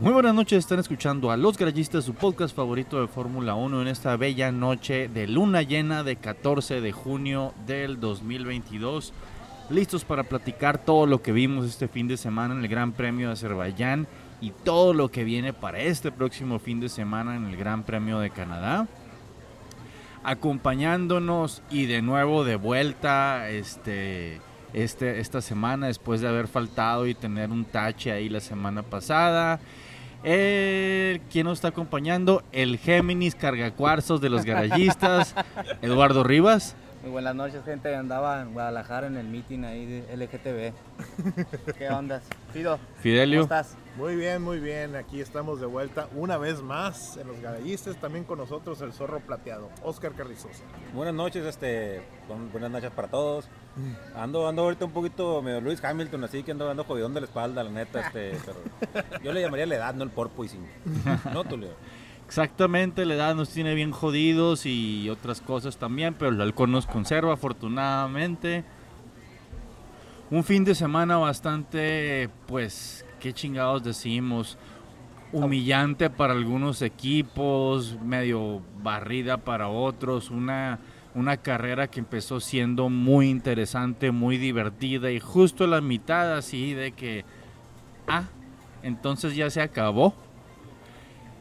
Muy buenas noches, están escuchando a Los Garallistas, su podcast favorito de Fórmula 1 en esta bella noche de luna llena de 14 de junio del 2022. Listos para platicar todo lo que vimos este fin de semana en el Gran Premio de Azerbaiyán y todo lo que viene para este próximo fin de semana en el Gran Premio de Canadá. Acompañándonos y de nuevo de vuelta este, este, esta semana después de haber faltado y tener un tache ahí la semana pasada. Eh, ¿Quién nos está acompañando? El Géminis Cargacuarzos de los garallistas, Eduardo Rivas. Muy buenas noches, gente. Andaba en Guadalajara en el meeting ahí de LGTB. ¿Qué onda? Fido. Fidelio. ¿Cómo estás? Muy bien, muy bien. Aquí estamos de vuelta una vez más en los garallistas. También con nosotros el zorro plateado, Oscar Carrizosa. Buenas noches, este, buenas noches para todos. Ando, ando ahorita un poquito medio Luis Hamilton, así que ando ando jodidón de la espalda, la neta, este, pero yo le llamaría la edad, no el porpoising. No, Tulio. Exactamente, la edad nos tiene bien jodidos y otras cosas también, pero el alcohol nos conserva afortunadamente. Un fin de semana bastante, pues, qué chingados decimos, humillante para algunos equipos, medio barrida para otros, una, una carrera que empezó siendo muy interesante, muy divertida y justo a la mitad así de que, ah, entonces ya se acabó.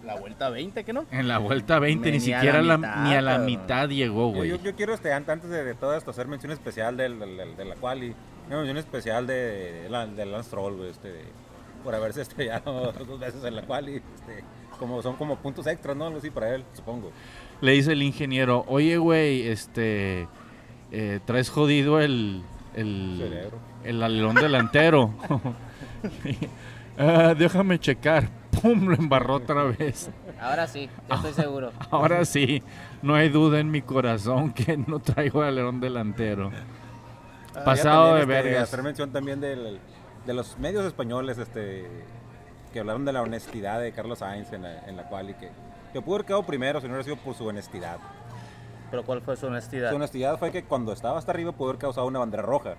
La vuelta 20, ¿qué no? En la vuelta 20 ni, Ni a la siquiera la- ni a la mitad llegó, güey. yo- yo quiero, este, an- antes de, de todo esto, hacer mención especial del, del- del- de la quali, una mención especial de, de, la- de Lance Stroll, güey, este, por haberse estrellado dos veces en la quali, este, como, son como puntos extras, ¿no? Algo así para él, supongo. Le dice el ingeniero, oye, güey, este, eh, traes jodido el, el, el alerón delantero. "Ah, déjame checar. Pum, lo embarró otra vez. Ahora sí, ya estoy seguro. Ahora sí, no hay duda en mi corazón que no traigo el alerón delantero. Ah, Pasado de este, vergas. Hacer mención también del- de los medios españoles este, que hablaron de la honestidad de Carlos Sainz en la, en la quali, que, que pudo haber quedado primero si no hubiera sido por su honestidad. Pero ¿cuál fue su honestidad? Su honestidad fue que cuando estaba hasta arriba pudo haber causado una bandera roja.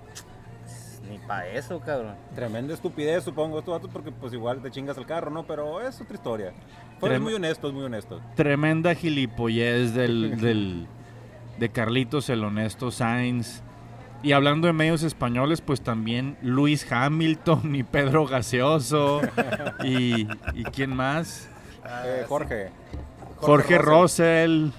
Ni para eso, cabrón. Tremenda estupidez, supongo, estos vatos, porque pues igual te chingas el carro, ¿no? Pero es otra historia. Fueron Trem- muy honestos, muy honestos. Tremenda gilipollez del, del, de Carlitos el Honesto Sainz. Y hablando de medios españoles, pues también Luis Hamilton y Pedro Gaseoso. y, ¿y quién más? Eh, Jorge. Jorge, Russell. Russell.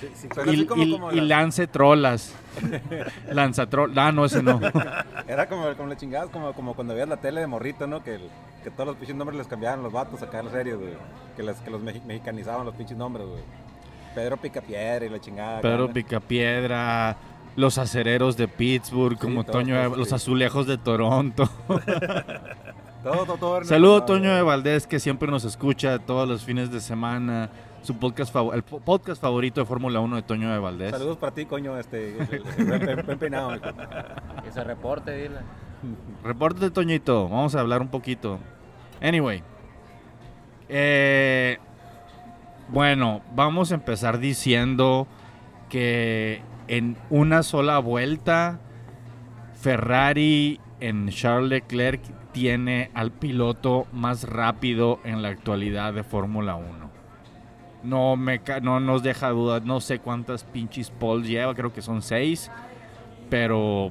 Sí, sí, Y, pero así como- y- como y la- Lance Trolas. Lanzatrol. Ah, no, ese no. Era como, como le chingabas, como, como cuando veías la tele de morrito, ¿no? Que, el- que todos los pinches nombres les cambiaban los vatos acá en las series, güey. Que, les- que los mexicanizaban los pinches nombres, güey. Pedro Picapiedra y la chingada. Pedro ¿no? Picapiedra. Los acereros de Pittsburgh, como Toño, los azulejos de Toronto. Todo, todo, todo era Saludo una- Toño de Valdés que siempre nos escucha todos los fines de semana. Su podcast el po- podcast favorito de Fórmula 1 de Toño de Valdés. Saludos para ti, coño, este. Buen, peinado. Ese reporte, dile. Repórtate, Toñito. Vamos a hablar un poquito. Anyway. Eh, bueno, vamos a empezar diciendo que en una sola vuelta Ferrari en Charles Leclerc tiene al piloto más rápido en la actualidad de Fórmula 1. No, me, ca- no nos deja duda, no sé cuántas pinches poles lleva, creo que son seis, pero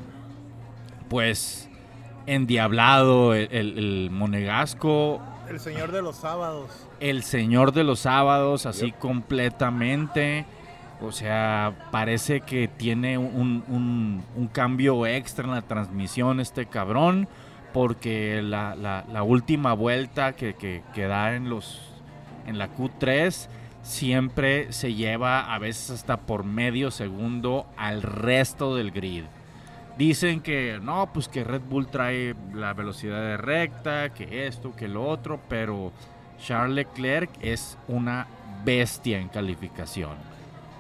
pues endiablado el, el- el monegasco, El señor de los sábados. el señor de los sábados, así completamente. O sea, parece que tiene un, un- un cambio extra en la transmisión este cabrón, porque la, la- última vuelta que, que- que da en, los, en la Q3 siempre se lleva a veces hasta por medio segundo al resto del grid. Dicen que no, pues que Red Bull trae la velocidad de recta, que esto, que lo otro, pero Charles Leclerc es una bestia en calificación.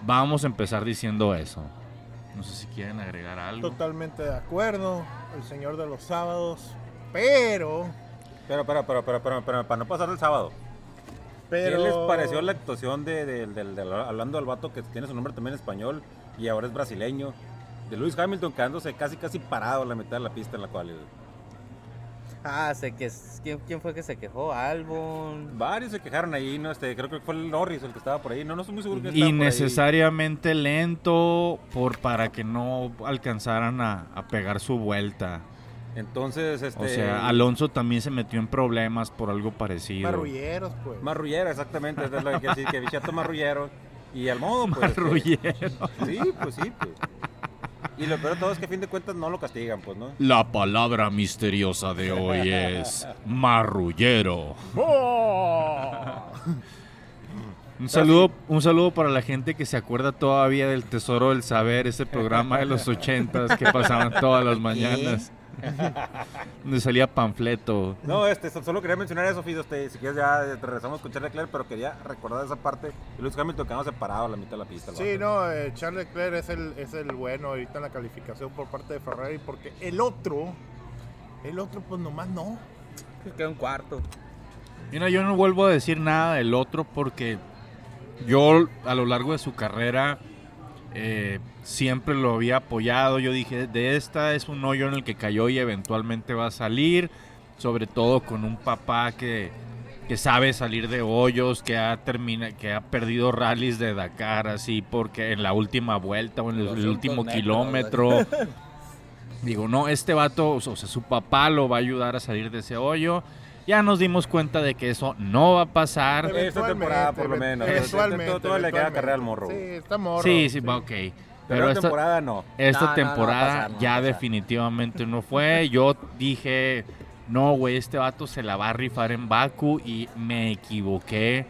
Vamos a empezar diciendo eso. No sé si quieren agregar algo. Totalmente de acuerdo. El señor de los sábados. Pero. Pero, pero, pero, pero, pero, pero, para no pasar el sábado. pero ¿Qué les pareció la actuación de, de- del- del- hablando al vato que tiene su nombre también español y ahora es brasileño? De Lewis Hamilton quedándose casi casi parado en la mitad de la pista en la cual. Ah, sé que ¿quién, quién fue que se quejó? Albon. Varios se quejaron ahí, ¿no? Este, creo que fue el Norris el que estaba por ahí. No, no estoy muy seguro que estaba por ahí. Innecesariamente lento por para que no alcanzaran a, a pegar su vuelta. Entonces, este... O sea, Alonso también se metió en problemas por algo parecido. Marrulleros, pues. Marrullero, exactamente. Es lo que decir, que bichato marrullero. Y al modo, pues... este, Marrullero. Sí, pues sí, pues. Y lo peor de todo es que a fin de cuentas no lo castigan, pues, ¿no? La palabra misteriosa de hoy es marrullero. Un saludo, un saludo para la gente que se acuerda todavía del Tesoro del Saber, ese programa de los ochentas que pasaban todas las mañanas. Donde salía panfleto. No, este, so- solo quería mencionar eso, Fido. Este, si quieres ya eh, regresamos con Charles Leclerc, pero quería recordar esa parte. Y Lewis Hamilton quedamos separados a la mitad de la pista. Sí, no, eh, Charles Leclerc es el, es el bueno ahorita en la calificación por parte de Ferrari porque el otro, el otro pues nomás no. Que quedó en cuarto. Mira, yo no vuelvo a decir nada del otro porque yo a lo largo de su carrera eh, siempre lo había apoyado. Yo dije, de esta es un hoyo en el que cayó y eventualmente va a salir. Sobre todo con un papá que, que sabe salir de hoyos, que ha, termina, que ha perdido rallies de Dakar así porque en la última vuelta o en el, el 200 último metros, kilómetro. Digo, no, este vato, o sea, su papá lo va a ayudar a salir de ese hoyo. Ya nos dimos cuenta de que eso no va a pasar. Esta temporada, por lo menos. Eventualmente. Todo- todo le queda carrera al morro. Sí, está morro. Sí, sí, va, ok. Pero esta, temporada no. esta No, no, no va a temporada pasar, ya definitivamente no fue. Yo dije, no, güey, este vato se la va a rifar en Baku y me equivoqué.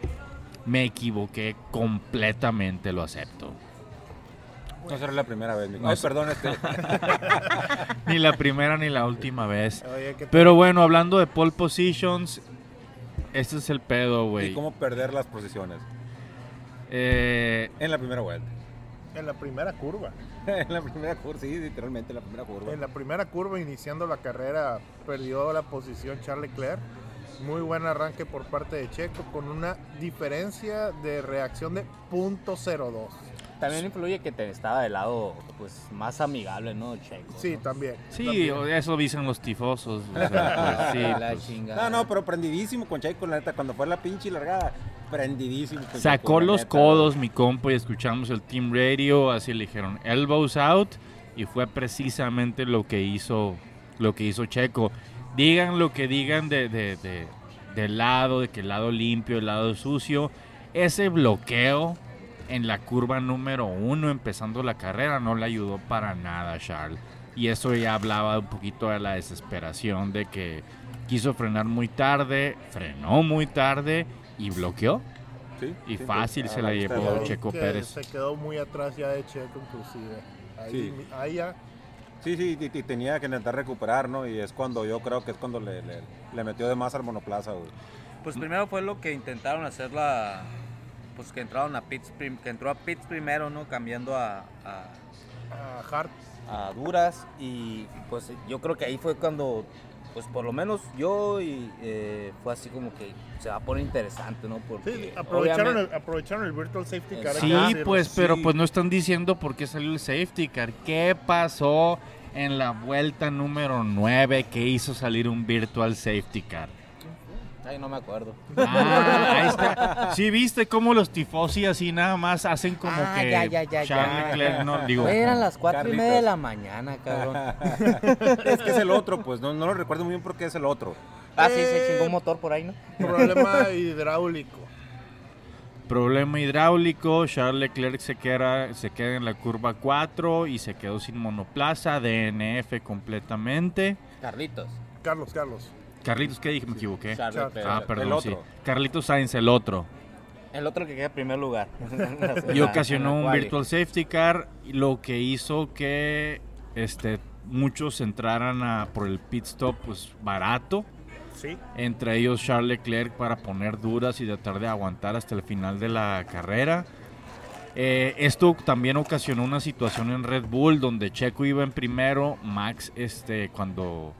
Me equivoqué completamente, lo acepto. No será la primera vez. No Ay, perdón, este. Ni la primera ni la última vez. Oye, ¿qué Pero bueno, hablando de pole positions, este es el pedo, y güey. cómo perder las posiciones. Eh, En la primera vuelta. En la primera curva. en la primera curva, sí, literalmente en la primera curva. En la primera curva, iniciando la carrera, perdió la posición Charles Leclerc. Muy buen arranque por parte de Checo con una diferencia de reacción de .02. También influye que te estaba del lado pues más amigable, ¿no? Checo. Sí, ¿no? también. sí, también. eso dicen los tifosos. o sea, pues, sí, la pues. chingada. No, no, pero prendidísimo con Checo, la neta, cuando fue la pinche largada, prendidísimo. con Sacó Checo, los neta. codos mi compa y escuchamos el team radio, así le dijeron elbows out y fue precisamente lo que hizo lo que hizo Checo. Digan lo que digan de, de- de- del lado, de que el lado limpio, el lado sucio, ese bloqueo en la curva número uno empezando la carrera no le ayudó para nada a Charles. Y eso ya hablaba un poquito de la desesperación de que quiso frenar muy tarde, frenó muy tarde y bloqueó. Sí, Y sí, fácil sí, se la llevó Quedó- Checo que Pérez. Se quedó muy atrás ya de Checo, inclusive. Ahí, Sí. ahí ya. Sí, sí, y, y tenía que intentar recuperar, ¿no? Y es cuando yo creo que es cuando le, le- le metió de más al monoplaza, güey. Pues primero fue lo que intentaron hacer la. Pues que entraron a pits, prim- que entró a pits primero, ¿no? Cambiando a, a, a Hart. a duras y pues yo creo que ahí fue cuando, pues por lo menos yo y eh, fue así como que se va a poner interesante, ¿no? Porque Sí, aprovecharon el, aprovecharon el Virtual Safety Car. Sí, pues, pero pues no están diciendo por qué salió el safety car. ¿Qué pasó en la vuelta número 9 que hizo salir un virtual safety car? Ay, no me acuerdo. Ah, ahí está. Sí, viste cómo los tifosi así nada más hacen como Ah, que ya, ya, ya, Charles ya. Leclerc no digo. Eran las cuatro y media de la mañana, cabrón. es que es el otro, pues, no, no lo recuerdo muy bien porque es el otro. Ah, sí, se chingó un motor por ahí, ¿no? Problema hidráulico. Problema hidráulico, Charles Leclerc se queda, se queda en la curva 4 y se quedó sin monoplaza, DNF completamente. Carlitos. Carlos, Carlos. Carlitos, ¿qué dije? Me equivoqué. Charles. Ah, el perdón, sí. otro. Carlitos Sainz, el otro. El otro que queda en primer lugar. y ocasionó un virtual safety car, lo que hizo que este, muchos entraran a, por el pit stop pues barato, Sí. entre ellos Charles Leclerc para poner duras y tratar de aguantar hasta el final de la carrera. Eh, esto también ocasionó una situación en Red Bull donde Checo iba en primero, Max este cuando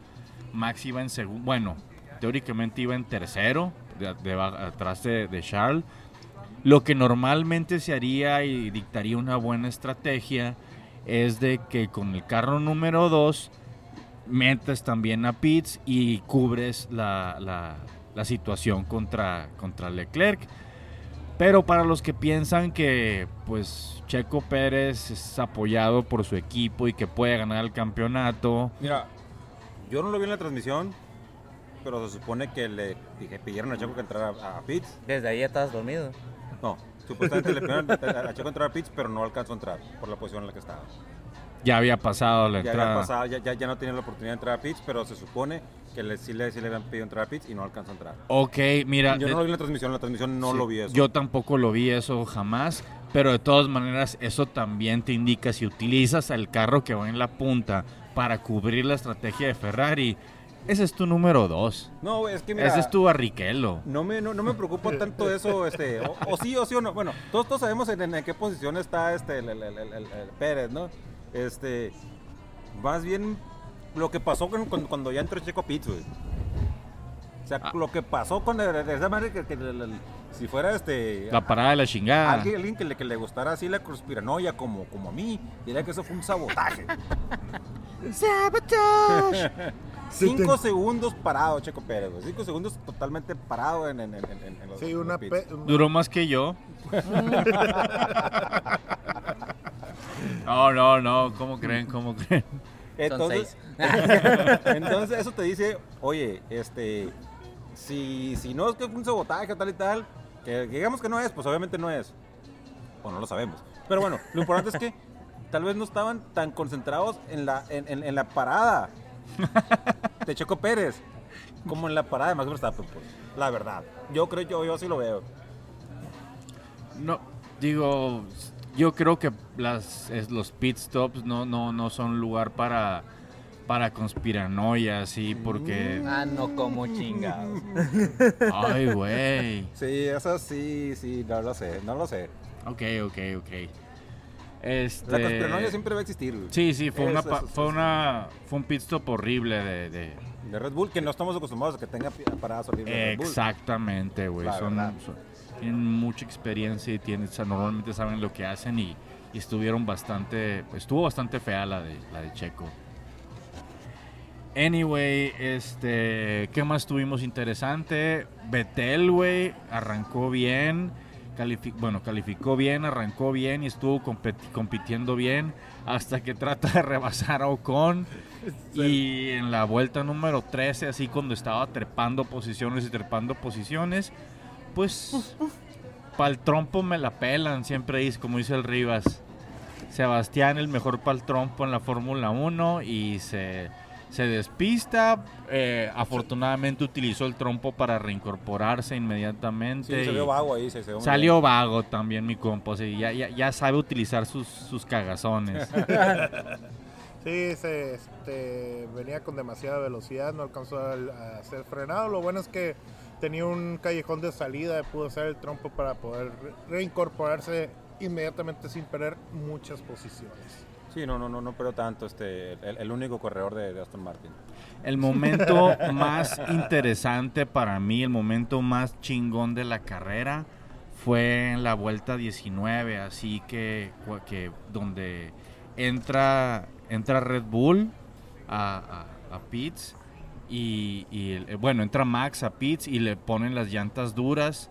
Max iba en segundo, bueno, teóricamente iba en tercero, atrás de, de Charles. Lo que normalmente se haría y dictaría una buena estrategia es de que con el carro número 2 metes también a Pitts y cubres la, la- la situación contra, contra Leclerc. Pero para los que piensan que pues Checo Pérez es apoyado por su equipo y que puede ganar el campeonato, Mira, yo no lo vi en la transmisión, pero se supone que le dije, pidieron a Checo que entrara a, a pits. Desde ahí ya estabas dormido. No, supuestamente le pidieron a a Checo entrar a pits, pero no alcanzó a entrar por la posición en la que estaba. ya había pasado la Ya, entrada. había pasado, ya, ya, ya no tenía la oportunidad de entrar a pits, pero se supone que le, sí, le, sí le habían pedido entrar a pits y no alcanzó a entrar. Ok, mira, Yo no lo vi en la transmisión, en la transmisión no Sí, lo vi eso. Yo tampoco lo vi eso jamás, pero de todas maneras eso también te indica si utilizas el carro que va en la punta para cubrir la estrategia de Ferrari, ese es tu número dos. No, es que mira, Ese es tu barriquelo. no, me, no, no me preocupa tanto eso, este, o, o sí o sí o no. Bueno, todos, todos sabemos en, en qué posición está este, el, el- el- el- Pérez, ¿no? Este, más bien lo que pasó con- cuando ya entró Checo Pitts, güey. O sea, Ah. lo que pasó con el- esa madre que, si fuera este La parada de la chingada. alguien, alguien que, le, que le gustara así la conspiranoia como, como a mí, diría que eso fue un sabotaje. Cinco segundos parado, Checo Pérez, güey. Cinco segundos totalmente parado en, en, en, en- en los, Sí, una pe- Duró más que yo. no, no, no, ¿cómo creen? ¿Cómo creen? Entonces, entonces eso te dice, oye, este, si, si no es que fue un sabotaje tal y tal, que, que digamos que no es, pues obviamente no es. O no lo sabemos. Pero bueno, lo importante es que tal vez no estaban tan concentrados en la, en, en- en la parada de Checo Pérez como en la parada de Max Verstappen, pues, la verdad. Yo creo, yo, yo sí lo veo. No, digo, yo creo que las, es- los pit stops no, no, no son lugar para, para conspiranoia, sí, porque... ah, no como chingados. Ay, güey. Sí, eso sí, sí, no lo sé, no lo sé. Ok, ok, ok. Este... La conspiranoia siempre va a existir, güey. Sí, sí, fue, una, Eso, fue, una, fue un pit stop horrible de... de- De Red Bull, que no estamos acostumbrados a que tenga paradas horribles de Red Bull. Exactamente, güey. Son, tienen mucha experiencia y tienen, o sea, normalmente saben lo que hacen y, y estuvieron bastante, estuvo bastante fea la de, la de Checo. Anyway, este, ¿qué más tuvimos interesante? Betel, güey, arrancó bien, bueno, calificó bien, arrancó bien y estuvo compitiendo bien hasta que trata de rebasar a Ocon. Y en la vuelta número 13, así cuando estaba trepando posiciones y trepando posiciones, pues pa'l trompo me la pelan, siempre dice, como dice el Rivas. Sebastián, el mejor pa'l trompo en la Fórmula 1 y se, se despista. Eh, afortunadamente utilizó el trompo para reincorporarse inmediatamente. Sí, vio vago ahí. Se, Salió vago también mi compa, o sea, ya, ya, ya sabe utilizar sus, sus cagazones. Sí, se, este, venía con demasiada velocidad, no alcanzó a, a ser frenado. Lo bueno es que tenía un callejón de salida, pudo hacer el trompo para poder re- reincorporarse inmediatamente sin perder muchas posiciones. Sí, no, no, no, no, pero tanto. Este, el, el único corredor de, de Aston Martin. El momento más interesante para mí, el momento más chingón de la carrera fue en la vuelta 19, así que, que donde entra, entra Red Bull a, a, a pits y, y el- bueno, entra Max a pits y le ponen las llantas duras,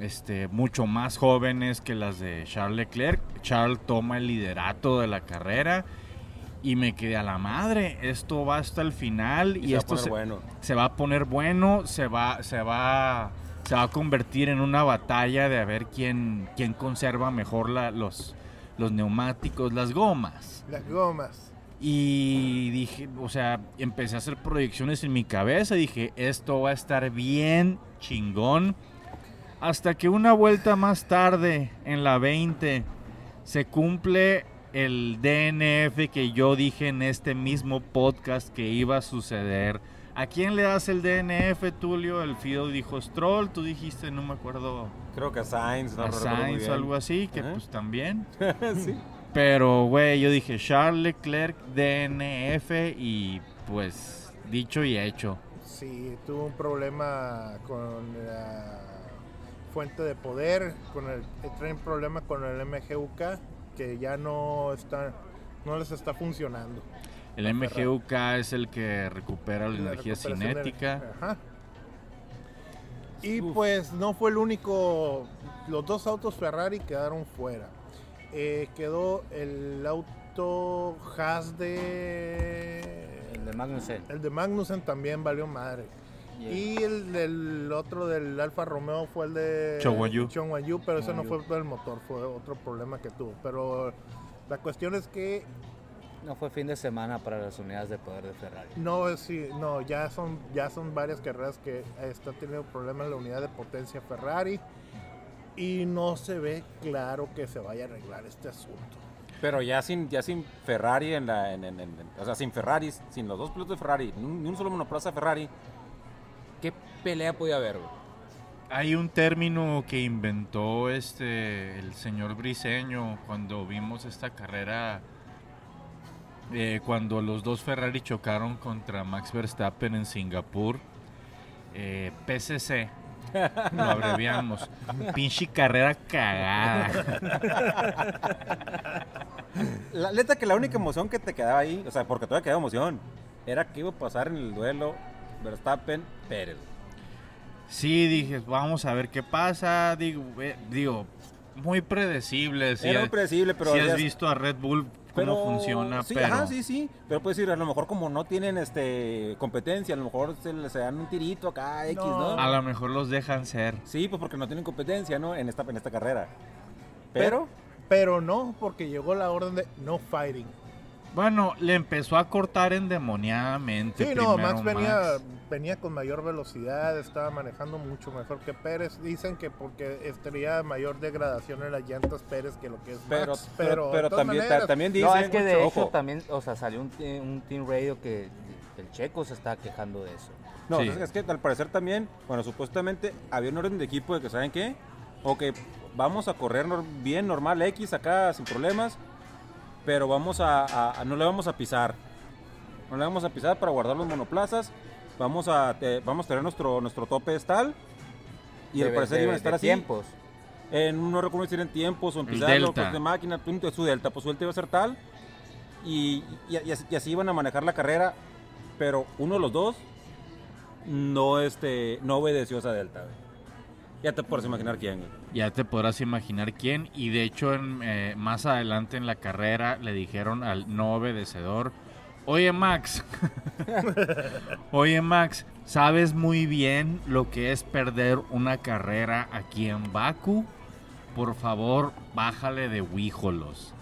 este, mucho más jóvenes que las de Charles Leclerc. Charles toma el liderato de la carrera y me quedé a la madre. Esto va hasta el final y, se va a esto poner se, bueno. se va a poner bueno, se va, se va, se va a convertir en una batalla de a ver quién, quién conserva mejor la- los, los neumáticos, las gomas. Las gomas. Y dije, o sea, empecé a hacer proyecciones en mi cabeza. Dije, esto va a estar bien chingón. Hasta que una vuelta más tarde, en la 20, se cumple el DNF que yo dije en este mismo podcast que iba a suceder. ¿A quién le das el DNF, Tulio? El Fido dijo Stroll, tú dijiste, no me acuerdo, Creo que a Sainz, no a Sainz bien. algo así, que Ajá. pues también. sí. Pero, güey, yo dije Charles Leclerc, DNF y pues dicho y hecho. Sí, tuvo un problema con la fuente de poder, con el, traen problema con el MGUK que ya no está, no les está funcionando. El MGUK es el que recupera la, La energía de- cinética. Ajá. Y pues no fue el único. Los dos autos Ferrari quedaron fuera. Eh, quedó el auto Haas de. El de Magnussen. El de Magnussen también valió madre. Y el del otro del Alfa Romeo fue el de Chongwayu. Chongwayu, pero ese no fue por el motor, fue otro problema que tuvo. Pero la cuestión es que No fue fin de semana para las unidades de poder de Ferrari. no sí, no, ya son ya son varias carreras que está teniendo problemas en la unidad de potencia Ferrari y no se ve claro que se vaya a arreglar este asunto. Pero ya sin, ya sin Ferrari en la. en- en- en- o sea, sin Ferrari, sin los dos pilotos de Ferrari, ni un, ni un solo monoplaza Ferrari, ¿qué pelea podía haber, güey? Hay un término que inventó este el señor Briseño cuando vimos esta carrera, eh, cuando los dos Ferrari chocaron contra Max Verstappen en Singapur. eh, PCC, lo abreviamos. Pinche carrera cagada. La neta que la única emoción que te quedaba ahí, o sea, porque todavía quedaba emoción, era que iba a pasar en el duelo Verstappen-Pérez. Sí, dije, vamos a ver qué pasa. Digo, eh, digo muy predecible. Si, Era muy predecible, pero... si has visto a Red Bull cómo pero- funciona, sí, pero... Ajá, sí, sí. Pero puedes decir, a lo mejor como no tienen este competencia, a lo mejor se les dan un tirito acá, X, ¿no? No. A lo mejor los dejan ser. Sí, pues porque no tienen competencia, ¿no? En esta, en esta carrera. Pero, Pero no, porque llegó la orden de no fighting. Bueno, le empezó a cortar endemoniadamente. Sí, no, Max venía, Max. venía con mayor velocidad, estaba manejando mucho mejor que Pérez. Dicen que porque estaría mayor degradación en las llantas Pérez que lo que es pero, Max. pero, Pero, pero también, maneras, ta- también dicen, No, es que de hecho ojo, también, o sea, salió un, un Team Radio que el checo se estaba quejando de eso. No, Sí. es, es que al parecer también, bueno, supuestamente había un orden de equipo de que, ¿saben qué? Ok, vamos a correr bien, normal, X acá, sin problemas, pero vamos a, a- a- no le vamos a pisar. No le vamos a pisar para guardar los monoplazas. Vamos a, te- vamos a tener nuestro, nuestro tope es tal. Y al parecer iban a estar de así. tiempos. En, no recuerdo si era en tiempos o en El pisar los delta. de máquina, punto, su delta, pues su delta iba a ser tal. Y, y- y así, y así iban a manejar la carrera, pero uno de los dos no, este, no obedeció esa delta. Ya te puedes imaginar quién. Ya te podrás imaginar quién. Y de hecho, en, eh, más adelante en la carrera le dijeron al no obedecedor, oye Max, oye Max, sabes muy bien lo que es perder una carrera aquí en Baku. Por favor, bájale de huíjolos.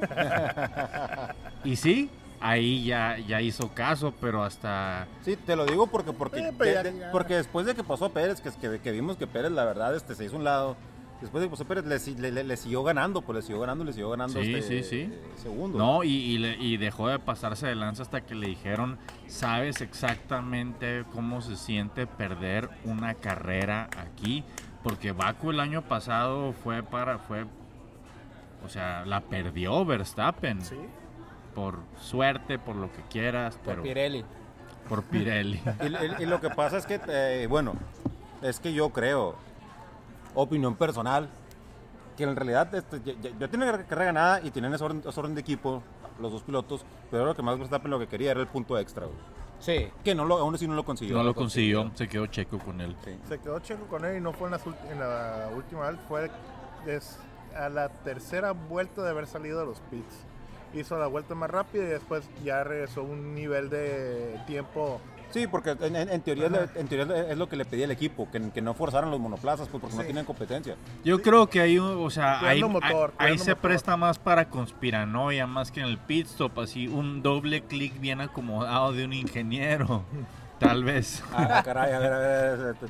y sí, ahí ya, ya hizo caso, pero hasta... Sí, te lo digo porque porque, Eh, de- de- porque después de que pasó Pérez, que, que, que vimos que Pérez la verdad este, se hizo un lado, después de que pasó Pérez le, le- le- le siguió ganando, pues le siguió ganando, le siguió ganando Sí, este, sí, sí. segundos. No, y, y le- y dejó de pasarse de lanza hasta que le dijeron, sabes exactamente cómo se siente perder una carrera aquí, porque Baku el año pasado fue para, fue, o sea, la perdió Verstappen, Sí. Por suerte, por lo que quieras, Por pero Pirelli. por Pirelli. Y, y- y lo que pasa es que, eh, bueno, es que yo creo, opinión personal, que en realidad este, ya, ya- ya tienen carrera ganada y tienen ese orden, ese orden de equipo, los dos pilotos, pero lo que más Verstappen lo que quería era el punto extra, güey. Sí. que no lo, aún así no lo consiguió. No lo consiguió, se quedó checo con él. Sí. Se quedó checo con él y no fue en, las ulti- en la última vez, fue des- a la tercera vuelta de haber salido de los pits. Hizo la vuelta más rápida y después ya regresó a un nivel de tiempo. Sí, porque en, en- en teoría, es Ajá. lo- en teoría es lo que le pedía el equipo, que, que no forzaran los monoplazas, pues porque no Sí. tienen competencia. Yo creo que ahí, o sea, ahí, Cuidando motor, ahí- ahí cuidando se motor. presta más para conspiranoia, más que en el pit stop, así un doble clic bien acomodado de un ingeniero, tal vez. Ah, caray, a ver, a ver. este,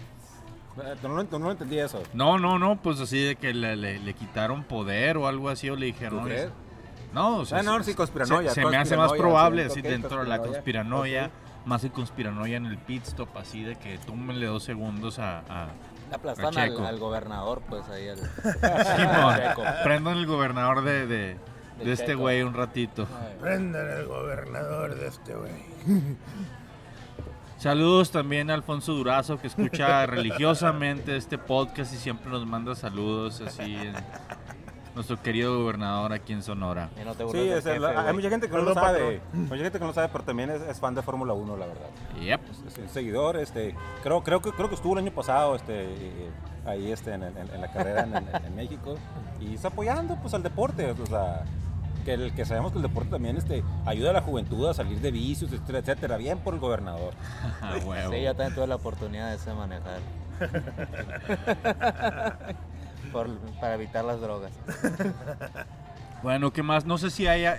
Tú no, tú no entendí eso. No, no, no, pues así de que le, le- le quitaron poder o algo así, o le dijeron... ¿Tú crees? No, o sea, Ah, no, se- sí, conspiranoia, Se, se me hace más probable, sí, así, dentro de la conspiranoia. más que conspiranoia en el pit stop, así de que tómenle dos segundos a... a Aplastan A al, Checo. al gobernador, pues ahí al. Simón. Checo. Prendan el gobernador de, de, este güey un ratito. Prendan el gobernador de este güey. Saludos también a Alfonso Durazo que escucha religiosamente este podcast y siempre nos manda saludos así. en- nuestro querido gobernador aquí en Sonora. Y no te Sí, es el- jefe, hay güey. mucha gente que no lo sabe. Mucha gente que no lo sabe, pero también es, es fan de Fórmula 1, la verdad. Yep. Es un seguidor, este, creo, creo, que, creo que estuvo el año pasado este, eh, ahí este, en, en- en la carrera en, en- en México y está apoyando pues, al deporte. O sea, que, el, que sabemos que el deporte también este, ayuda a la juventud a salir de vicios, etcétera, etcétera. Bien por el gobernador. Sí, yo también tuve la oportunidad de ese manejar. Para evitar las drogas. Bueno, ¿qué más? No sé si haya,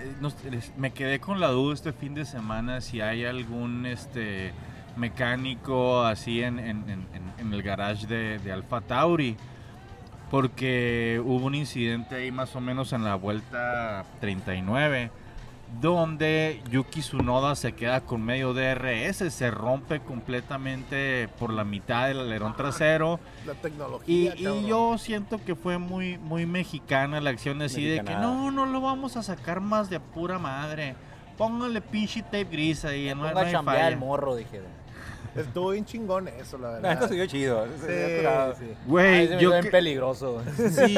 me quedé con la duda este fin de semana si hay algún este mecánico así en- en el garage de, de Alfa Tauri, porque hubo un incidente ahí más o menos en la vuelta 39, donde Yuki Tsunoda se queda con medio DRS, se rompe completamente por la mitad del alerón trasero. La Y, tecnología. y yo siento que fue muy, muy mexicana la acción así de que no, no lo vamos a sacar más de pura madre. Póngale pinche tape gris ahí, no, no hay chambear falla. el morro, dijeron. Estuvo bien chingón eso, la La verdad. neta se vio chido. Sí, sí. Güey, me yo bien que- peligroso. Sí,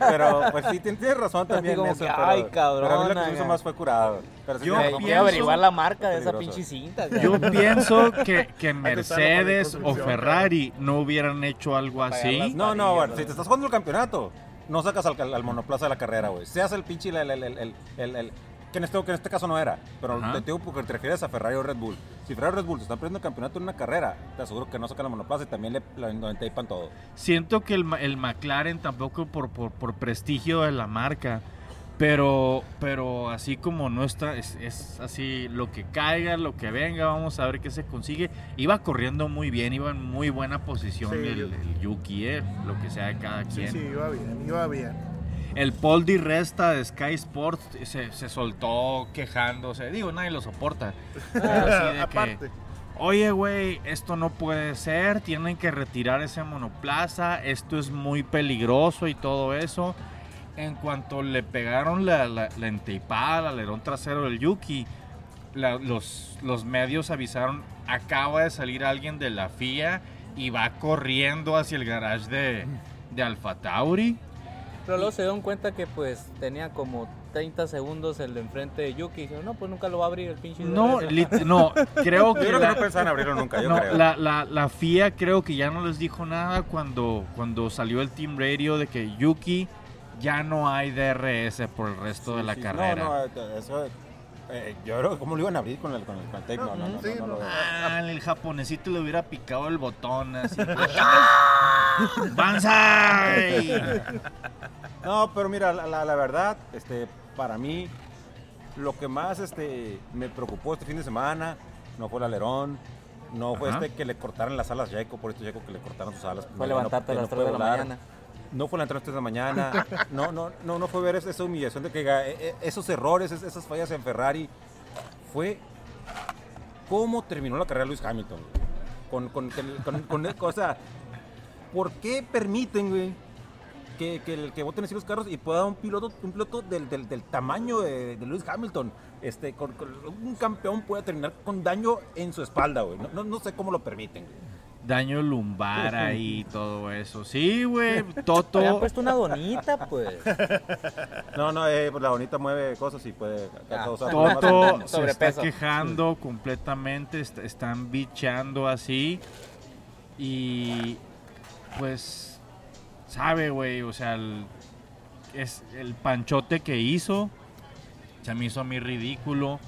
pero pues sí, tien- tienes razón también. Como eso, que, pero, ay, cabrón, Pero a mí lo que se hizo más fue curado. Pero sí Yo pienso- averiguar la marca de esa pinche cinta. yo pienso que, que Mercedes o Ferrari no hubieran hecho algo así. No, no, bueno, si te estás jugando el campeonato, no sacas al, al monoplaza de la carrera, güey. Seas el pinche, el, el, el, el, el- el- que, en este, que en este caso no era, pero Ajá. te digo porque te refieres a Ferrari o Red Bull. Si Ferrari o Red Bull te están perdiendo el campeonato en una carrera, te aseguro que no sacan el monoplaza y también le, le, le tapan todo. Siento que el, el McLaren tampoco por, por, por prestigio de la marca. Pero, pero así como no está, es, es así lo que caiga, lo que venga, vamos a ver qué se consigue. Iba corriendo muy bien, iba en muy buena posición Sí, el, el Yuki, eh, lo que sea de cada Sí, quien. sí, iba bien, iba bien. El Paul Di Resta de Sky Sports se, se soltó quejándose. Digo, nadie lo soporta. Así de que, Aparte. Oye, güey, esto no puede ser. Tienen que retirar ese monoplaza. Esto es muy peligroso y todo eso. En cuanto le pegaron la, la, la enteipada al alerón trasero del Yuki, la- los, los medios avisaron: acaba de salir alguien de la FIA y va corriendo hacia el garage de, de Alfa Tauri. Pero luego se dieron cuenta que pues tenía como 30 segundos el de enfrente de Yuki. Y dijeron, no, pues nunca lo va a abrir el pinche. No, DRS". lit- no, creo Yo que, creo que la, no pensaban abrirlo nunca, yo no, creo. la, la, la FIA creo que ya no les dijo nada cuando, cuando salió el Team Radio de que Yuki ya no hay DRS por el resto de la Sí, carrera. No, no, eso, eh, yo creo que cómo lo iban a abrir con el, con el, con el tape. No, no, no, Sí, no, no, no. no. Ah, el japonesito le hubiera picado el botón así. ¡Banzai! No, pero mira, la, la- la verdad, este, para mí, lo que más este, me preocupó este fin de semana no fue el alerón, no fue Ajá. este que le cortaran las alas a Jaco, por esto Jaco que le cortaron sus alas. Fue No, levantarte a no las 3 puede de la volar. mañana. No fue la entrada a las 3 de la mañana. No, no, no, no fue ver esa humillación de que eh, eh, esos errores, es- esas fallas en Ferrari. Fue cómo terminó la carrera Luis Hamilton. Con, con, con, con, con- o sea, ¿por qué permiten, güey, que, que, el- que voten así los carros y pueda un piloto, un piloto del, del, del tamaño de, de Lewis Hamilton, este, con, con un campeón puede terminar con daño en su espalda, güey? No, no, no sé cómo lo permiten. güey. Daño lumbar ahí y todo eso. Sí, güey, Toto. Habían puesto una donita, pues. No, no, eh, pues la bonita mueve cosas y puede Ah. Toto se Sobrepeso. está quejando completamente, est- están bichando así. Y pues, sabe, güey, o sea, el, es el panchote que hizo se me hizo a mí ridículo.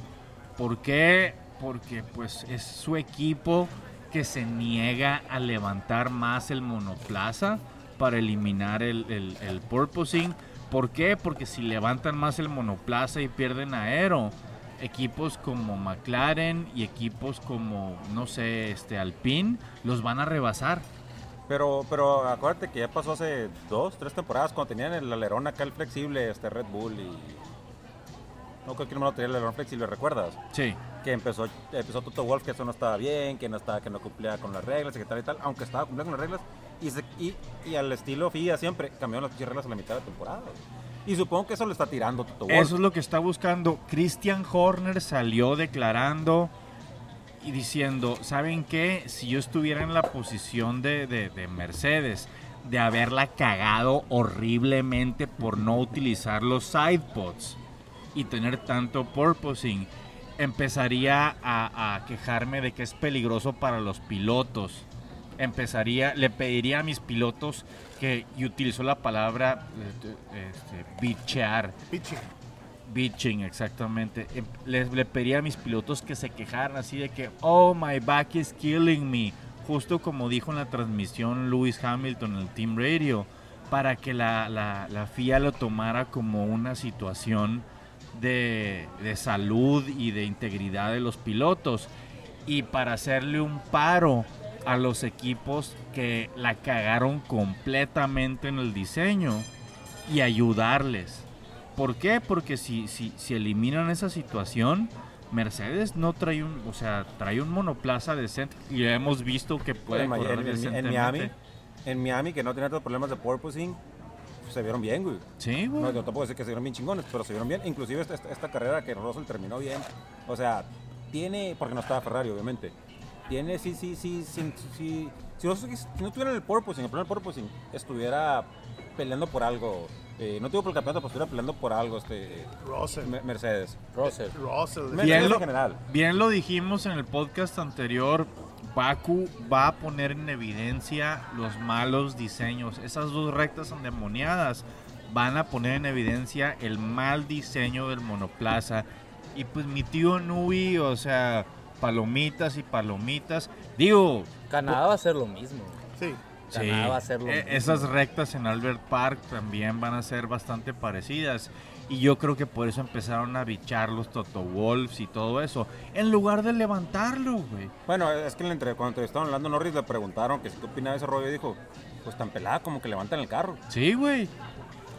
¿Por qué? Porque pues es su equipo que se niega a levantar más el monoplaza para eliminar el, el, el. ¿Por qué? Porque si levantan más el monoplaza y pierden aero, equipos como McLaren y equipos como, no sé, este Alpine, los van a rebasar. Pero, pero acuérdate que ya pasó hace dos, tres temporadas cuando tenían el alerón acá el flexible, este Red Bull y... No creo que no tenía el alerón flexible, ¿recuerdas? Sí. Que empezó, empezó Toto Wolf que eso no estaba bien, que no estaba, que no cumplía con las reglas y que tal y tal, aunque estaba cumpliendo con las reglas y, se- y, y al estilo FIA siempre cambiaron las reglas a la mitad de la temporada. Y supongo que eso le está tirando Toto Wolf. Eso es lo que está buscando. Christian Horner salió declarando diciendo, ¿saben qué? Si yo estuviera en la posición de, de- de Mercedes, de haberla cagado horriblemente por no utilizar los sidepods y tener tanto purposing, empezaría a, quejarme de que es peligroso para los pilotos. Empezaría, le pediría a mis pilotos que, y utilizó la palabra eh, este, bichear, Pitching. Bitching, exactamente. Em, Les, le pedía a mis pilotos que se quejaran así de que, oh, my back is killing me. Justo como dijo en la transmisión Lewis Hamilton en el Team Radio, para que la, la- la FIA lo tomara como una situación de, de salud y de integridad de los pilotos. Y para hacerle un paro a los equipos que la cagaron completamente en el diseño y ayudarles. ¿Por qué? Porque si, si, si eliminan esa situación, Mercedes no trae un, o sea, trae un monoplaza decente y ya hemos visto que puede en, correr en-. Miami, en Miami, que no tenía tantos problemas de porpoising, se vieron bien, güey. Sí, güey. No, no te puedo decir que se vieron bien chingones, pero se vieron bien. Inclusive esta, esta- esta carrera que Russell terminó bien. O sea, tiene, porque no estaba Ferrari, obviamente. Tiene, sí, sí, sí, sí, sí. Si, si no estuviera en el porpoising, el primer porpoising, estuviera peleando por algo. eh, no digo por el campeonato, pero estuviera peleando por algo este Russell. Me- Mercedes. Russell. Russell. Mercedes Bien en lo- general. Bien lo dijimos en el podcast anterior, Baku va a poner en evidencia los malos diseños. Esas dos rectas endemoniadas van a poner en evidencia el mal diseño del monoplaza. Y pues mi tío Nui, o sea, palomitas y palomitas. Digo, Canadá va a ser lo mismo. Sí. Canadá va a ser lo eh, mismo. esas rectas en Albert Park también van a ser bastante parecidas. Y yo creo que por eso empezaron a bichar los Toto Wolves y todo eso. En lugar de levantarlo, güey. Bueno, es que entre- cuando entrevistaron a Lando Norris le preguntaron que si qué opinaba de ese rollo y dijo, pues tan pelada como que levantan el carro. Sí, güey.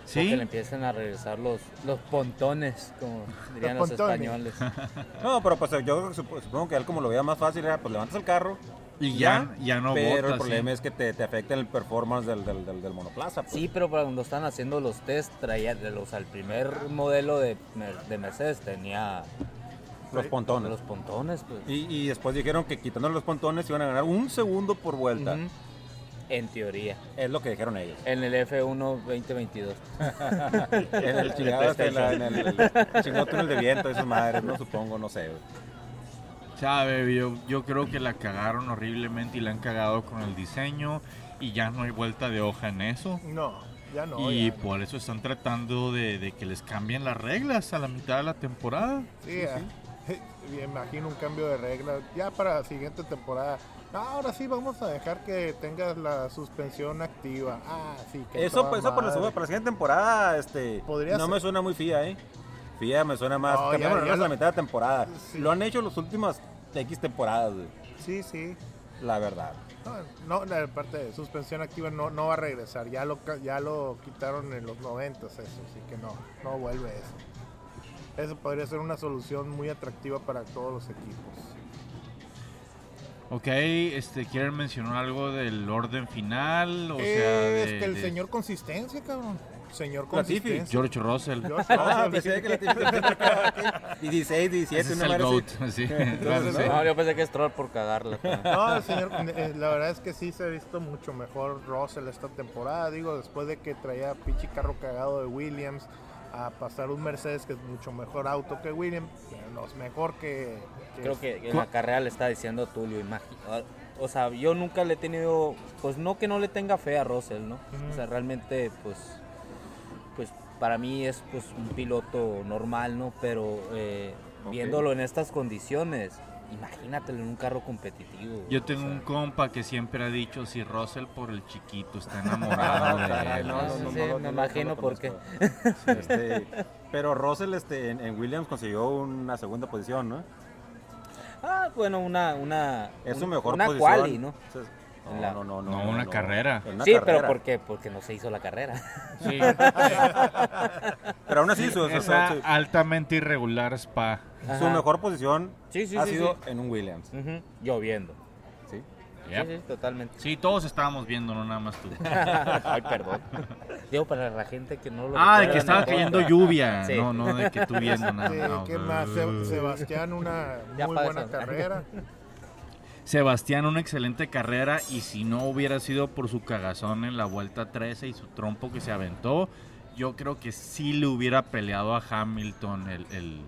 Sí. le empiecen a regresar los, los pontones, como dirían los, españoles. No, pero pues yo sup- supongo que él como lo veía más fácil era pues levantas el carro Y ya, ya no pero bota, el problema sí. es que te, te afecta el performance del, del, del, del monoplaza. pues. Sí, pero cuando están haciendo los test, traía, de los, el primer modelo de, de Mercedes tenía Los pontones. los pontones, pues. Y, y después dijeron que quitando los pontones iban a ganar un segundo por vuelta. En teoría. Es lo que dijeron ellos. En el F1 2022. en el chingado, la- en el, el chingado túnel de viento, esas madres, no supongo, no sé. Sabe, yo, yo creo que la cagaron horriblemente y la han cagado con el diseño. Y ya no hay vuelta de hoja en eso. No, ya no. y ya no. por eso están tratando de, de que les cambien las reglas a la mitad de la temporada. Sí, ah, me imagino un cambio de regla. Ya para la siguiente temporada. No, ahora sí vamos a dejar que tengas la suspensión activa. Ah, sí. que Eso, pues, eso para, la, madre. segunda- para la siguiente temporada, este, Podría no ser. me suena muy fía, ¿eh? Fía me suena más. No, ya- las ya la mitad de temporada. Sí. Lo han hecho las últimas X temporadas, güey, Sí, sí. la verdad. No, no, la parte de suspensión activa no, no va a regresar. Ya lo, ya lo quitaron en los 90 eso, así que no, no vuelve eso. Eso podría ser una solución muy atractiva para todos los equipos. Ok, este, ¿quieren mencionar algo del orden final? O sea, es de, que el de señor consistencia, cabrón. Señor Latifi. George Russell. George Ah, Russell. pensé que la típica 16, 17, Ese es el. GOAT, sí, claro, sí. No, yo pensé que es troll por cagarla. No, el señor, eh, la verdad es que sí se ha visto mucho mejor Russell esta temporada. Digo, después de que traía pinche carro cagado de Williams a pasar un Mercedes que es mucho mejor auto que Williams, no es mejor que. que- Creo que en la carrera le está diciendo Tulio, imagina. O sea, yo nunca le he tenido, pues no que no le tenga fe a Russell, ¿no? O sea, realmente, pues, pues para mí es pues un piloto normal, ¿no? Pero eh, viéndolo en estas condiciones, imagínatelo en un carro competitivo. Yo o tengo sea. un compa que siempre ha dicho si Russell por el chiquito está enamorado de caray, él. no, no, Sí, no, sí, no, no, me no, imagino por qué. Este, pero Russell este, en, en Williams consiguió una segunda posición, ¿no? Ah, bueno, una, una, Es su mejor una posición. quali, ¿no? En la- No, no, no, No, una carrera. Una sí, carrera. pero ¿por qué? Porque no se hizo la carrera. Sí, Pero aún así, su, su- esa su- altamente irregular spa. su mejor posición Sí, sí, ha sí, sido sí. en un Williams. Lloviendo. ¿sí? Yep. Sí, sí, totalmente. Sí, todos estábamos viendo, no nada más tú. Ay, perdón. Digo, para la gente que no lo Ah, de que estaba cayendo lluvia. Sí. No, no de que tú viendo nada. Sí, no. ¿qué más? Se- Sebastián, una Ya muy buena carrera. Sebastián, una excelente carrera y si no hubiera sido por su cagazón en la vuelta 13 y su trompo que se aventó, yo creo que sí le hubiera peleado a Hamilton el, el,